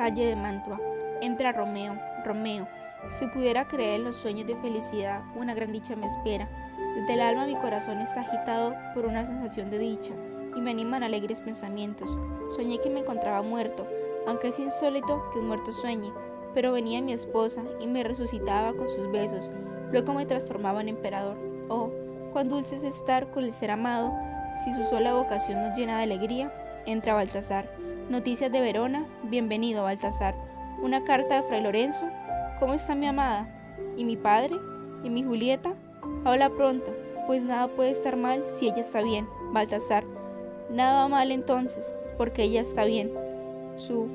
Calle de Mantua. Entra Romeo, Romeo. Si pudiera creer en los sueños de felicidad, una gran dicha me espera. Desde el alma mi corazón está agitado por una sensación de dicha y me animan alegres pensamientos. Soñé que me encontraba muerto, aunque es insólito que un muerto sueñe, pero venía mi esposa y me resucitaba con sus besos, luego me transformaba en emperador. Oh, cuán dulce es estar con el ser amado, si su sola vocación nos llena de alegría. Entra Baltasar. Noticias de Verona, bienvenido Baltasar. Una carta de Fray Lorenzo. ¿Cómo está mi amada? ¿Y mi padre? ¿Y mi Julieta? Habla pronto, pues nada puede estar mal si ella está bien, Baltasar. Nada va mal entonces, porque ella está bien. Su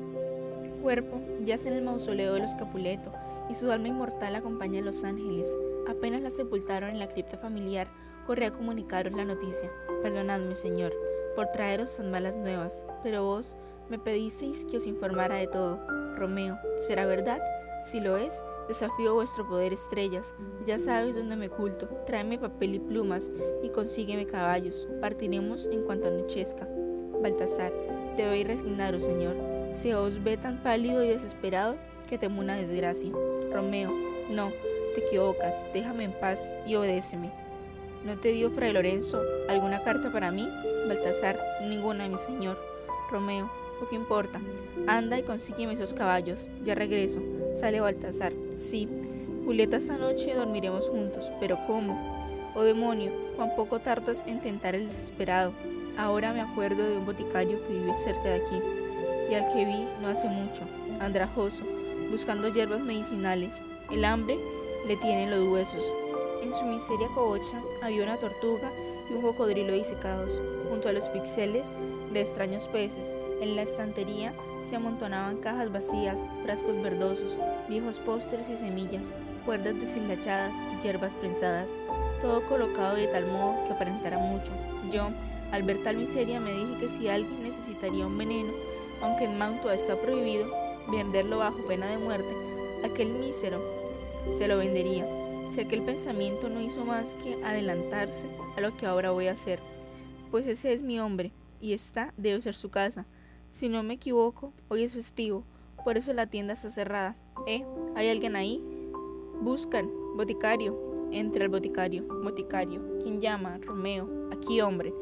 cuerpo yace en el mausoleo de los Capuleto y su alma inmortal acompaña a los ángeles. Apenas la sepultaron en la cripta familiar, corrí a comunicaros la noticia. Perdonadme, Señor, por traeros tan malas nuevas, pero vos me pedisteis que os informara de todo. Romeo, ¿será verdad? Si lo es, desafío vuestro poder estrellas. Ya sabes dónde me oculto. Tráeme papel y plumas y consígueme caballos. Partiremos en cuanto anochezca. Baltasar, te voy resignado, Señor. Se os ve tan pálido y desesperado que temo una desgracia. Romeo, no, te equivocas. Déjame en paz y obedéceme. ¿No te dio Fray Lorenzo alguna carta para mí? Baltasar, ninguna, mi señor. Romeo, ¿o qué importa? Anda y consígueme esos caballos. Ya regreso. Sale Baltasar. Sí. Julieta, esta noche dormiremos juntos. ¿Pero cómo? Oh demonio, cuán poco tardas en tentar el desesperado. Ahora me acuerdo de un boticario que vive cerca de aquí y al que vi no hace mucho, andrajoso, buscando hierbas medicinales. El hambre le tiene los huesos. En su miseria cobocha había una tortuga y un cocodrilo disecados, junto a los pixeles de extraños peces. En la estantería se amontonaban cajas vacías, frascos verdosos, viejos postres y semillas, cuerdas deshilachadas y hierbas prensadas, todo colocado de tal modo que aparentara mucho. Yo, al ver tal miseria, me dije que si alguien necesitaría un veneno, aunque en Mantua está prohibido venderlo bajo pena de muerte, aquel mísero se lo vendería. Si aquel pensamiento no hizo más que adelantarse a lo que ahora voy a hacer, pues ese es mi hombre, y esta debe ser su casa. Si no me equivoco, hoy es festivo, por eso la tienda está cerrada. ¿Eh? ¿Hay alguien ahí? Buscan. Boticario. Entra el boticario. Boticario. ¿Quién llama? Romeo. Aquí, hombre.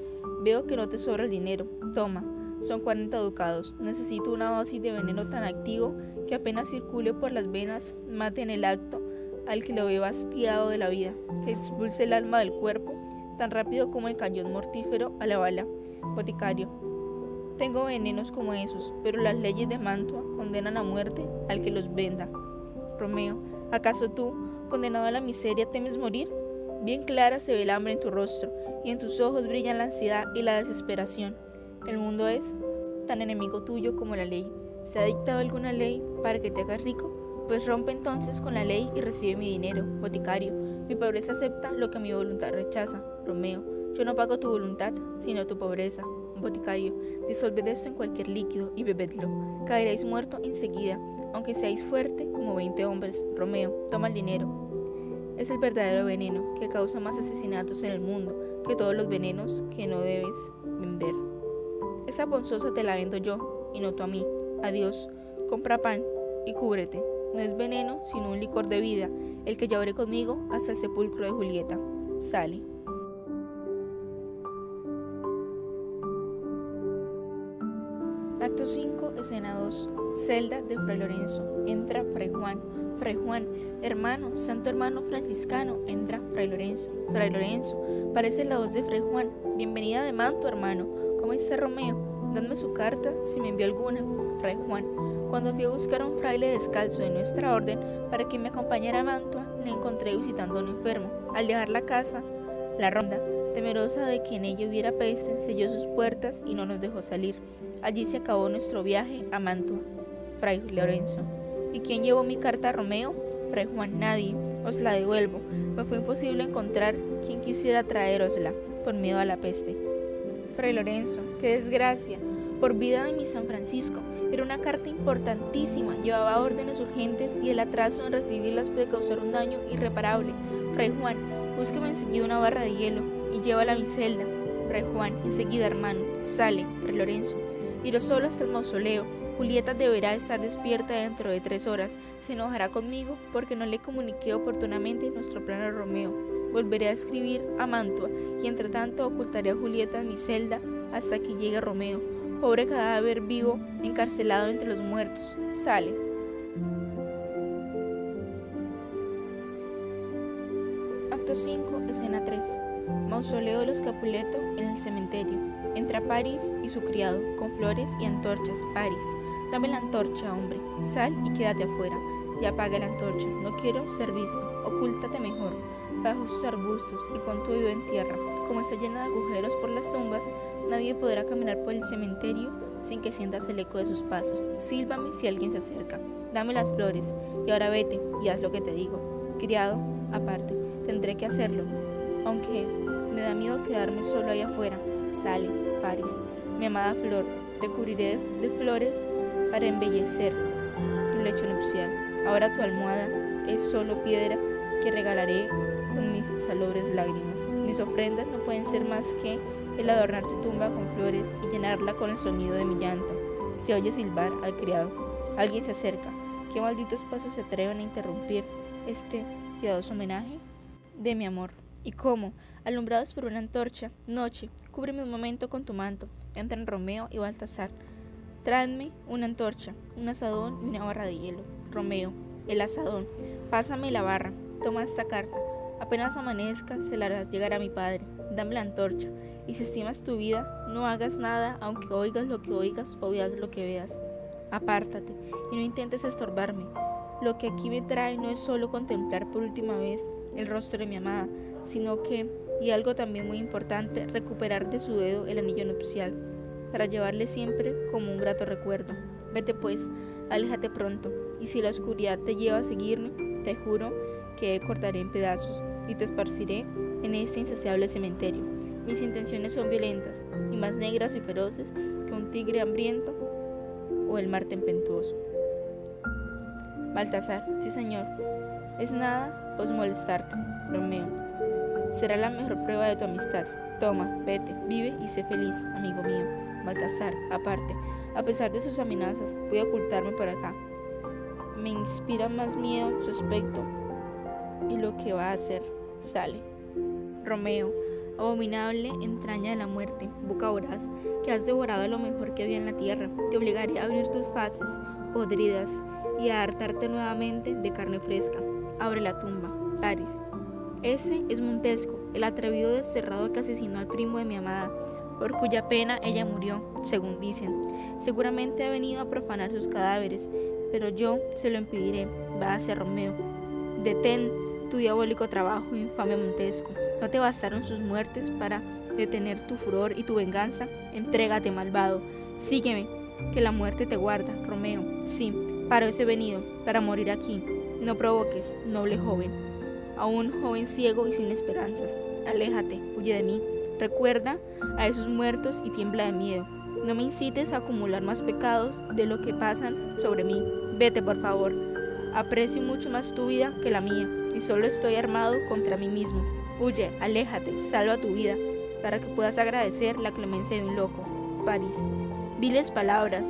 Veo que no te sobra el dinero. Toma. Son 40 ducados. Necesito una dosis de veneno tan activo que apenas circule por las venas, mate en el acto al que lo ve bastiado de la vida, que expulse el alma del cuerpo tan rápido como el cañón mortífero a la bala. Boticario. Tengo venenos como esos, pero las leyes de Mantua condenan a muerte al que los venda. Romeo, ¿acaso tú, condenado a la miseria, temes morir? Bien clara se ve el hambre en tu rostro, y en tus ojos brillan la ansiedad y la desesperación. El mundo es tan enemigo tuyo como la ley. ¿Se ha dictado alguna ley para que te hagas rico? Pues rompe entonces con la ley y recibe mi dinero, boticario. Mi pobreza acepta lo que mi voluntad rechaza. Romeo, yo no pago tu voluntad, sino tu pobreza boticario, disolved esto en cualquier líquido y bebedlo. Caeréis muerto enseguida, aunque seáis fuerte como veinte hombres. Romeo, toma el dinero. Es el verdadero veneno que causa más asesinatos en el mundo que todos los venenos que no debes vender. Esa ponzosa te la vendo yo, y no tú a mí. Adiós. Compra pan y cúbrete. No es veneno, sino un licor de vida, el que llevaré conmigo hasta el sepulcro de Julieta. Sale. Acto 5, escena 2. Celda de Fray Lorenzo. Entra Fray Juan. Fray Juan, hermano, santo hermano franciscano. Entra Fray Lorenzo. Fray Lorenzo, parece la voz de Fray Juan. Bienvenida de manto, hermano. ¿Cómo está Romeo? Dadme su carta, si me envió alguna. Fray Juan, cuando fui a buscar a un fraile descalzo de nuestra orden para que me acompañara a Mantua, le encontré visitando a un enfermo. Al dejar la casa, la ronda, temerosa de que en ella hubiera peste, selló sus puertas y no nos dejó salir. Allí se acabó nuestro viaje a Mantua. Fray Lorenzo. ¿Y quién llevó mi carta a Romeo? Fray Juan, nadie. Os la devuelvo. Me fue imposible encontrar quien quisiera traerosla, por miedo a la peste. Fray Lorenzo, qué desgracia. Por vida de mi San Francisco, era una carta importantísima, llevaba órdenes urgentes y el atraso en recibirlas puede causar un daño irreparable. Fray Juan, búsqueme enseguida una barra de hielo y llévala a mi celda. Fray Juan, enseguida hermano, sale, Fray Lorenzo. Iró solo hasta el mausoleo, Julieta deberá estar despierta dentro de tres horas. Se enojará conmigo porque no le comuniqué oportunamente nuestro plan a Romeo. Volveré a escribir a Mantua y entre tanto ocultaré a Julieta en mi celda hasta que llegue Romeo. Pobre cadáver vivo, encarcelado entre los muertos. Sale. Acto 5, escena 3. Mausoleo de los Capuleto en el cementerio. Entra París y su criado, con flores y antorchas. París, dame la antorcha, hombre. Sal y quédate afuera. Y apaga la antorcha. No quiero ser visto. Ocúltate mejor, bajo sus arbustos, y pon tu oído en tierra. Como está llena de agujeros por las tumbas, nadie podrá caminar por el cementerio sin que sientas el eco de sus pasos. Sílvame si alguien se acerca. Dame las flores, y ahora vete y haz lo que te digo. Criado, aparte, tendré que hacerlo aunque me da miedo quedarme solo ahí afuera. Sale, París, mi amada flor, te cubriré de flores para embellecer tu lecho nupcial. Ahora tu almohada es solo piedra que regalaré con mis salobres lágrimas. Mis ofrendas no pueden ser más que el adornar tu tumba con flores y llenarla con el sonido de mi llanto. Se oye silbar al criado. Alguien se acerca. ¿Qué malditos pasos se atreven a interrumpir este piadoso homenaje de mi amor? ¿Y cómo? Alumbrados por una antorcha, noche, cúbreme un momento con tu manto. Entran Romeo y Baltasar. Tráeme una antorcha, un asadón y una barra de hielo. Romeo, el asadón. Pásame la barra. Toma esta carta. Apenas amanezca, se la harás llegar a mi padre. Dame la antorcha. Y si estimas tu vida, no hagas nada, aunque oigas lo que oigas o veas lo que veas. Apártate y no intentes estorbarme. Lo que aquí me trae no es solo contemplar por última vez el rostro de mi amada, sino que, y algo también muy importante, recuperar de su dedo el anillo nupcial, para llevarle siempre como un grato recuerdo. Vete pues, aléjate pronto, y si la oscuridad te lleva a seguirme, te juro que cortaré en pedazos y te esparciré en este insaciable cementerio. Mis intenciones son violentas y más negras y feroces que un tigre hambriento o el mar tempestuoso. Baltasar, sí señor, es nada os molestarte, Romeo será la mejor prueba de tu amistad. Toma, vete, vive y sé feliz, amigo mío. Baltasar, aparte, a pesar de sus amenazas, voy a ocultarme por acá. Me inspira más miedo su aspecto y lo que va a hacer. Sale. Romeo, abominable entraña de la muerte, boca voraz, que has devorado lo mejor que había en la tierra, te obligaré a abrir tus faces podridas y a hartarte nuevamente de carne fresca. Abre la tumba, Paris. Ese es Montesco, el atrevido desterrado que asesinó al primo de mi amada, por cuya pena ella murió, según dicen. Seguramente ha venido a profanar sus cadáveres, pero yo se lo impediré. Va hacia Romeo. Detén tu diabólico trabajo, infame Montesco. ¿No te bastaron sus muertes para detener tu furor y tu venganza? Entrégate, malvado. Sígueme, que la muerte te guarda, Romeo. Sí, para eso he venido, para morir aquí. No provoques, noble joven a un joven ciego y sin esperanzas. Aléjate, huye de mí. Recuerda a esos muertos y tiembla de miedo. No me incites a acumular más pecados de lo que pasan sobre mí. Vete, por favor. Aprecio mucho más tu vida que la mía, y solo estoy armado contra mí mismo. Huye, aléjate, salva tu vida, para que puedas agradecer la clemencia de un loco. París. Viles palabras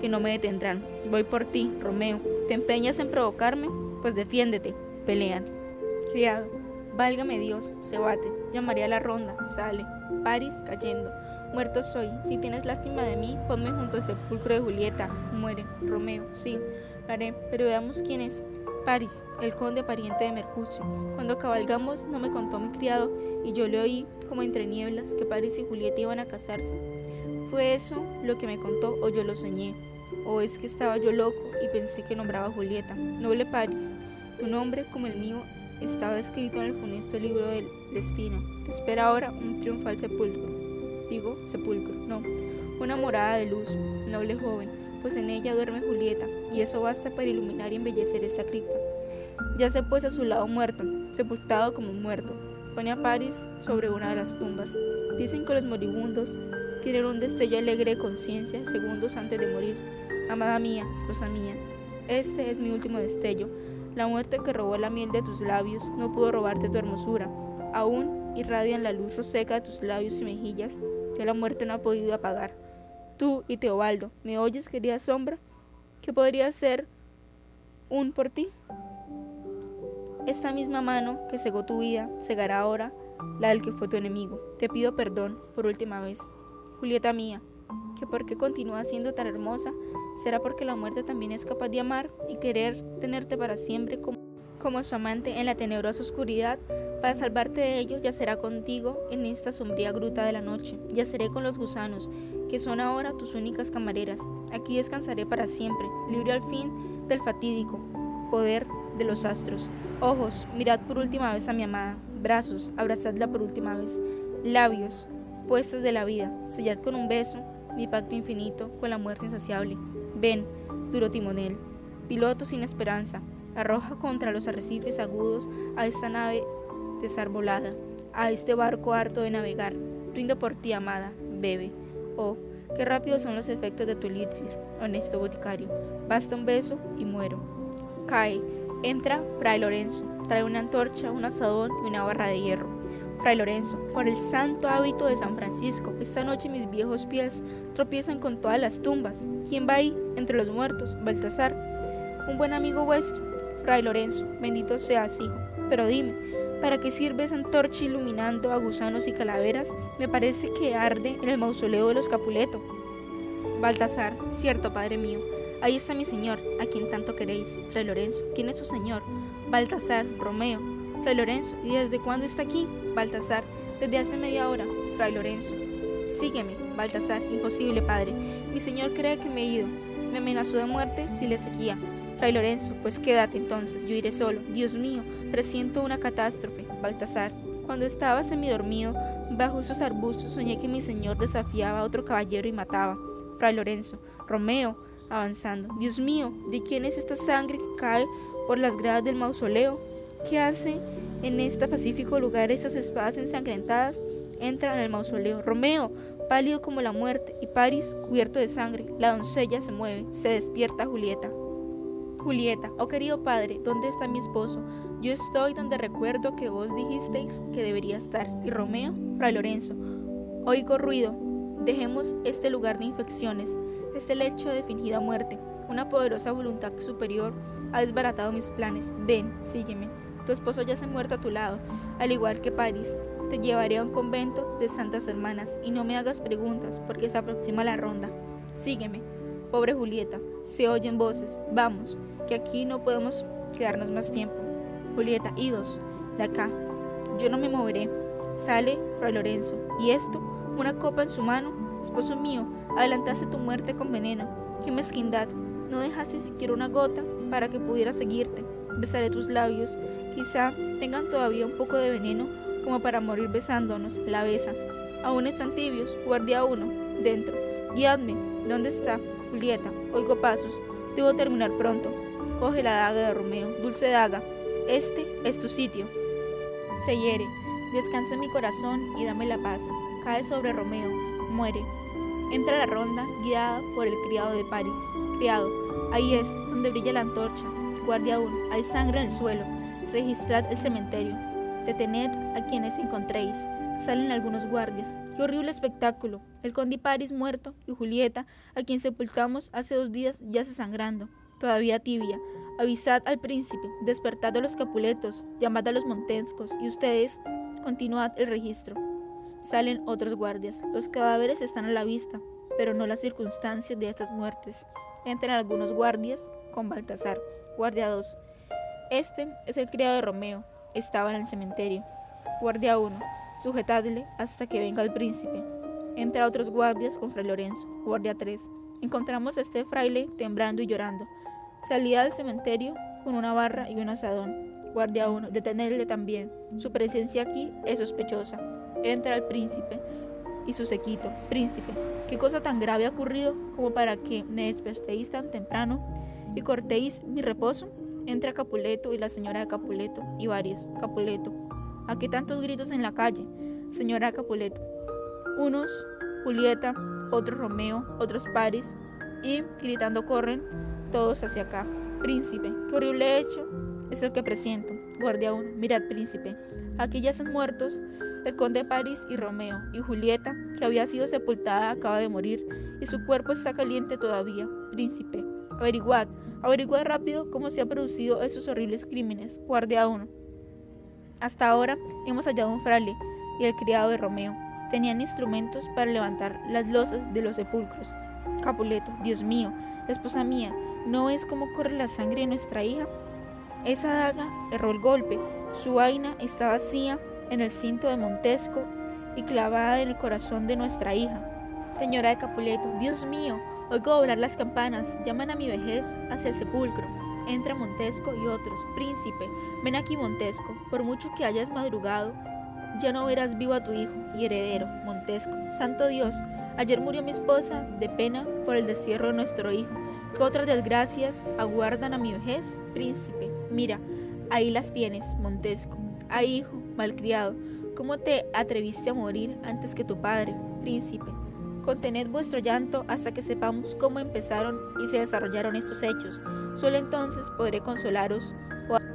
que no me detendrán. Voy por ti, Romeo. ¿Te empeñas en provocarme? Pues defiéndete. Pelean. Criado, válgame Dios, se bate, llamaría a la ronda, sale, París cayendo. Muerto soy, si tienes lástima de mí, ponme junto al sepulcro de Julieta. Muere, Romeo, sí, haré, pero veamos quién es. París, el conde pariente de Mercucio. Cuando cabalgamos no me contó mi criado y yo le oí, como entre nieblas, que París y Julieta iban a casarse. ¿Fue eso lo que me contó o yo lo soñé? ¿O es que estaba yo loco y pensé que nombraba a Julieta? Noble París, tu nombre, como el mío, estaba escrito en el funesto libro del destino. Te espera ahora un triunfal sepulcro. Digo, sepulcro, no. Una morada de luz, noble joven, pues en ella duerme Julieta, y eso basta para iluminar y embellecer esta cripta. Ya se pues a su lado muerto, sepultado como un muerto. Pone a París sobre una de las tumbas. Dicen que los moribundos tienen un destello alegre de conciencia segundos antes de morir. Amada mía, esposa mía, este es mi último destello la muerte que robó la miel de tus labios no pudo robarte tu hermosura. Aún irradian la luz roseca de tus labios y mejillas que la muerte no ha podido apagar. Tú y Teobaldo, ¿me oyes, querida sombra? ¿Qué podría ser un por ti? Esta misma mano que cegó tu vida, cegará ahora la del que fue tu enemigo. Te pido perdón por última vez. Julieta mía, que porque continúas siendo tan hermosa, será porque la muerte también es capaz de amar y querer tenerte para siempre como, como su amante en la tenebrosa oscuridad. Para salvarte de ello, yacerá contigo en esta sombría gruta de la noche. Yaceré con los gusanos, que son ahora tus únicas camareras. Aquí descansaré para siempre, libre al fin del fatídico poder de los astros. Ojos, mirad por última vez a mi amada. Brazos, abrazadla por última vez. Labios, puestas de la vida, sellad con un beso mi pacto infinito con la muerte insaciable. Ven, duro timonel, piloto sin esperanza, arroja contra los arrecifes agudos a esta nave desarbolada, a este barco harto de navegar. Rindo por ti, amada, bebe. Oh, qué rápidos son los efectos de tu elixir, honesto boticario. Basta un beso y muero. Cae, entra Fray Lorenzo, trae una antorcha, un asadón y una barra de hierro. Fray Lorenzo, por el santo hábito de San Francisco, esta noche mis viejos pies tropiezan con todas las tumbas. ¿Quién va ahí entre los muertos? Baltasar, un buen amigo vuestro. Fray Lorenzo, bendito seas, hijo. Pero dime, ¿para qué sirve esa antorcha iluminando a gusanos y calaveras? Me parece que arde en el mausoleo de los Capuleto. Baltasar, cierto, padre mío. Ahí está mi señor, a quien tanto queréis. Fray Lorenzo, ¿quién es su señor? Baltasar, Romeo. Fray Lorenzo, ¿y desde cuándo está aquí? Baltasar, desde hace media hora. Fray Lorenzo, sígueme. Baltasar, imposible, padre. Mi señor cree que me he ido. Me amenazó de muerte si le seguía. Fray Lorenzo, pues quédate entonces, yo iré solo. Dios mío, presiento una catástrofe. Baltasar, cuando estaba semidormido, bajo esos arbustos soñé que mi señor desafiaba a otro caballero y mataba. Fray Lorenzo, Romeo, avanzando. Dios mío, ¿de quién es esta sangre que cae por las gradas del mausoleo? ¿Qué hace en este pacífico lugar esas espadas ensangrentadas? Entran en el mausoleo. Romeo, pálido como la muerte, y París cubierto de sangre. La doncella se mueve, se despierta Julieta. Julieta, oh querido padre, ¿dónde está mi esposo? Yo estoy donde recuerdo que vos dijisteis que debería estar. Y Romeo, Fray Lorenzo, oigo ruido. Dejemos este lugar de infecciones este lecho de fingida muerte. Una poderosa voluntad superior ha desbaratado mis planes. Ven, sígueme. Tu esposo ya se ha muerto a tu lado, al igual que París. Te llevaré a un convento de santas hermanas y no me hagas preguntas porque se aproxima la ronda. Sígueme. Pobre Julieta, se oyen voces. Vamos, que aquí no podemos quedarnos más tiempo. Julieta, idos, de acá. Yo no me moveré. Sale Fray Lorenzo. ¿Y esto? Una copa en su mano. Esposo mío, Adelantaste tu muerte con veneno. ¡Qué mezquindad! No dejaste siquiera una gota para que pudiera seguirte. Besaré tus labios. Quizá tengan todavía un poco de veneno como para morir besándonos. La besa. Aún están tibios. Guardia uno. Dentro. Guiadme. ¿Dónde está? Julieta. Oigo pasos. Debo terminar pronto. Coge la daga de Romeo. Dulce daga. Este es tu sitio. Se hiere. Descansa mi corazón y dame la paz. Cae sobre Romeo. Muere. Entra la ronda, guiada por el criado de París. Criado, ahí es, donde brilla la antorcha. Guardia 1, hay sangre en el suelo. Registrad el cementerio. Detened a quienes encontréis. Salen algunos guardias. Qué horrible espectáculo. El conde París muerto y Julieta, a quien sepultamos hace dos días, yace sangrando. Todavía tibia. Avisad al príncipe, despertad a los capuletos, llamad a los montescos y ustedes continuad el registro. Salen otros guardias. Los cadáveres están a la vista, pero no las circunstancias de estas muertes. Entran algunos guardias con Baltasar. Guardia 2. Este es el criado de Romeo. Estaba en el cementerio. Guardia 1. Sujetadle hasta que venga el príncipe. Entra otros guardias con Fray Lorenzo. Guardia 3. Encontramos a este fraile temblando y llorando. Salía del cementerio con una barra y un asadón. Guardia 1. Detenerle también. Su presencia aquí es sospechosa entra el príncipe y su sequito. Príncipe, ¿qué cosa tan grave ha ocurrido como para que me despertéis tan temprano y cortéis mi reposo? Entra Capuleto y la señora de Capuleto y varios. Capuleto, ¿a qué tantos gritos en la calle? Señora Capuleto. Unos Julieta, otros Romeo, otros Paris y gritando corren todos hacia acá. Príncipe, qué horrible hecho es el que presiento. Guardia 1. Mirad, príncipe, aquí yacen muertos el conde París y Romeo, y Julieta, que había sido sepultada, acaba de morir, y su cuerpo está caliente todavía. Príncipe, averiguad, averiguad rápido cómo se han producido esos horribles crímenes. Guardia 1. Hasta ahora hemos hallado un fraile y el criado de Romeo. Tenían instrumentos para levantar las losas de los sepulcros. Capuleto, Dios mío, esposa mía, ¿no ves cómo corre la sangre de nuestra hija? Esa daga erró el golpe, su vaina está vacía en el cinto de Montesco y clavada en el corazón de nuestra hija. Señora de Capuleto, Dios mío, oigo doblar las campanas, llaman a mi vejez hacia el sepulcro. Entra Montesco y otros. Príncipe, ven aquí Montesco, por mucho que hayas madrugado, ya no verás vivo a tu hijo y heredero, Montesco. Santo Dios, ayer murió mi esposa de pena por el destierro de nuestro hijo. ¿Qué otras desgracias aguardan a mi vejez? Príncipe, mira, ahí las tienes, Montesco. Ay, hijo, malcriado, ¿cómo te atreviste a morir antes que tu padre, príncipe? Contened vuestro llanto hasta que sepamos cómo empezaron y se desarrollaron estos hechos. Solo entonces podré consolaros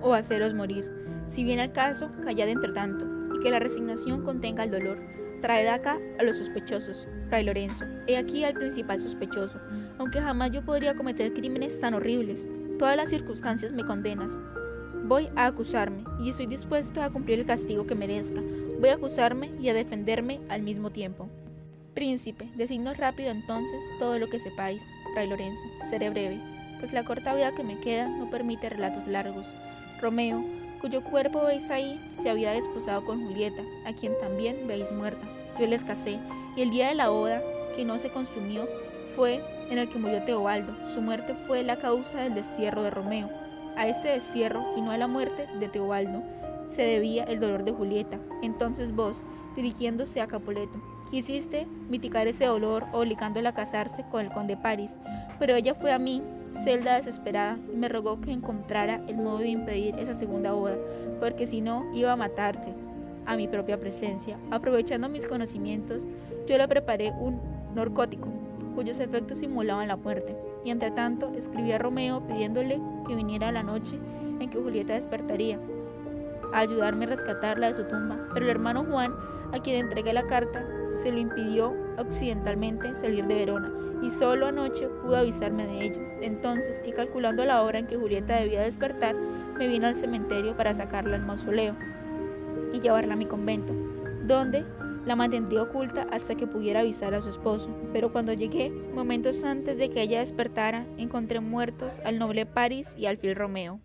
o, haceros morir. Si viene el caso, callad entre tanto, y que la resignación contenga el dolor. Traed acá a los sospechosos, Fray Lorenzo. He aquí al principal sospechoso, aunque jamás yo podría cometer crímenes tan horribles. Todas las circunstancias me condenas. Voy a acusarme y estoy dispuesto a cumplir el castigo que merezca. Voy a acusarme y a defenderme al mismo tiempo. Príncipe, designo rápido entonces todo lo que sepáis, Fray Lorenzo. Seré breve, pues la corta vida que me queda no permite relatos largos. Romeo, cuyo cuerpo veis ahí, se había desposado con Julieta, a quien también veis muerta. Yo les casé, y el día de la boda, que no se consumió, fue en el que murió Teobaldo. Su muerte fue la causa del destierro de Romeo. A este destierro y no a la muerte de Teobaldo se debía el dolor de Julieta. Entonces vos, dirigiéndose a Capuleto, quisiste mitigar ese dolor obligándola a casarse con el conde París, pero ella fue a mí, celda desesperada, me rogó que encontrara el modo de impedir esa segunda boda, porque si no iba a matarte a mi propia presencia. Aprovechando mis conocimientos, yo le preparé un narcótico cuyos efectos simulaban la muerte y entre tanto escribí a Romeo pidiéndole que viniera la noche en que Julieta despertaría, a ayudarme a rescatarla de su tumba, pero el hermano Juan, a quien entregué la carta, se lo impidió occidentalmente salir de Verona, y solo anoche pudo avisarme de ello. Entonces, y calculando la hora en que Julieta debía despertar, me vine al cementerio para sacarla al mausoleo y llevarla a mi convento, donde la mantendría oculta hasta que pudiera avisar a su esposo, pero cuando llegué, momentos antes de que ella despertara, encontré muertos al noble París y al fiel Romeo.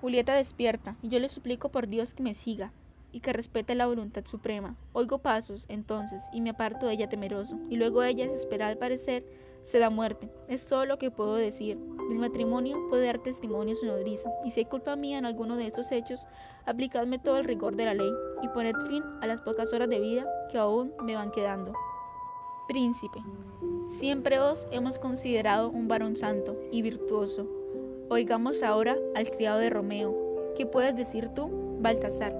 Julieta despierta, y yo le suplico por Dios que me siga y que respete la voluntad suprema. Oigo pasos, entonces, y me aparto de ella temeroso, y luego ella, desesperada al parecer, se da muerte. Es todo lo que puedo decir. Del matrimonio puede dar testimonio su nodriza, y si hay culpa mía en alguno de estos hechos, aplicadme todo el rigor de la ley, y poned fin a las pocas horas de vida que aún me van quedando. Príncipe, siempre os hemos considerado un varón santo y virtuoso. Oigamos ahora al criado de Romeo. ¿Qué puedes decir tú, Baltasar?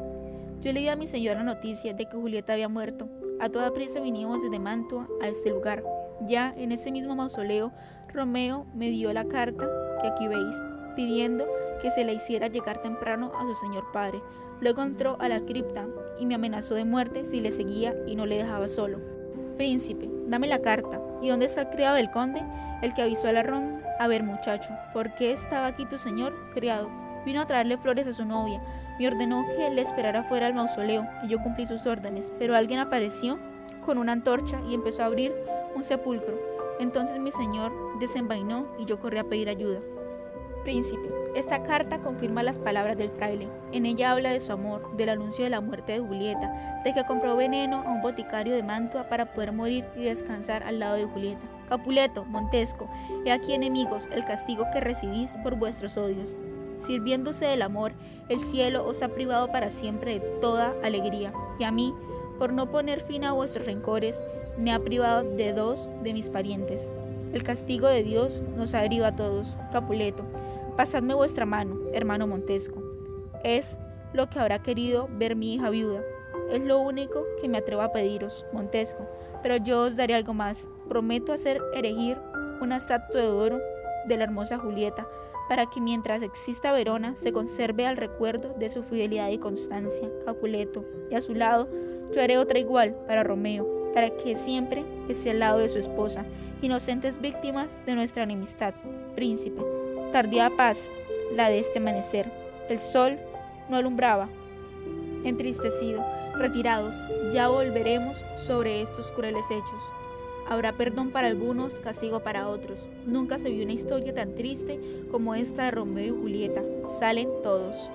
Yo le di a mi señora noticia de que Julieta había muerto. A toda prisa vinimos desde Mantua a este lugar. Ya en ese mismo mausoleo, Romeo me dio la carta que aquí veis, pidiendo que se la hiciera llegar temprano a su señor padre. Luego entró a la cripta y me amenazó de muerte si le seguía y no le dejaba solo. Príncipe, dame la carta. ¿Y dónde está el criado del conde? El que avisó a la. A ver, muchacho, ¿por qué estaba aquí tu señor, criado? Vino a traerle flores a su novia. Me ordenó que le esperara fuera del mausoleo y yo cumplí sus órdenes, pero alguien apareció con una antorcha y empezó a abrir un sepulcro. Entonces mi señor desenvainó y yo corrí a pedir ayuda. Príncipe, esta carta confirma las palabras del fraile. En ella habla de su amor, del anuncio de la muerte de Julieta, de que compró veneno a un boticario de Mantua para poder morir y descansar al lado de Julieta. Capuleto, Montesco, he aquí enemigos el castigo que recibís por vuestros odios. Sirviéndose del amor, el cielo os ha privado para siempre de toda alegría, y a mí, por no poner fin a vuestros rencores, me ha privado de dos de mis parientes. El castigo de Dios nos ha herido a todos. Capuleto, pasadme vuestra mano, hermano Montesco. Es lo que habrá querido ver mi hija viuda. Es lo único que me atrevo a pediros, Montesco. Pero yo os daré algo más. Prometo hacer erigir una estatua de oro de la hermosa Julieta para que mientras exista Verona se conserve al recuerdo de su fidelidad y constancia, Capuleto, y a su lado yo haré otra igual para Romeo, para que siempre esté al lado de su esposa, inocentes víctimas de nuestra enemistad. Príncipe, tardía paz, la de este amanecer. El sol no alumbraba. Entristecido, retirados, ya volveremos sobre estos crueles hechos. Habrá perdón para algunos, castigo para otros. Nunca se vio una historia tan triste como esta de Romeo y Julieta. Salen todos.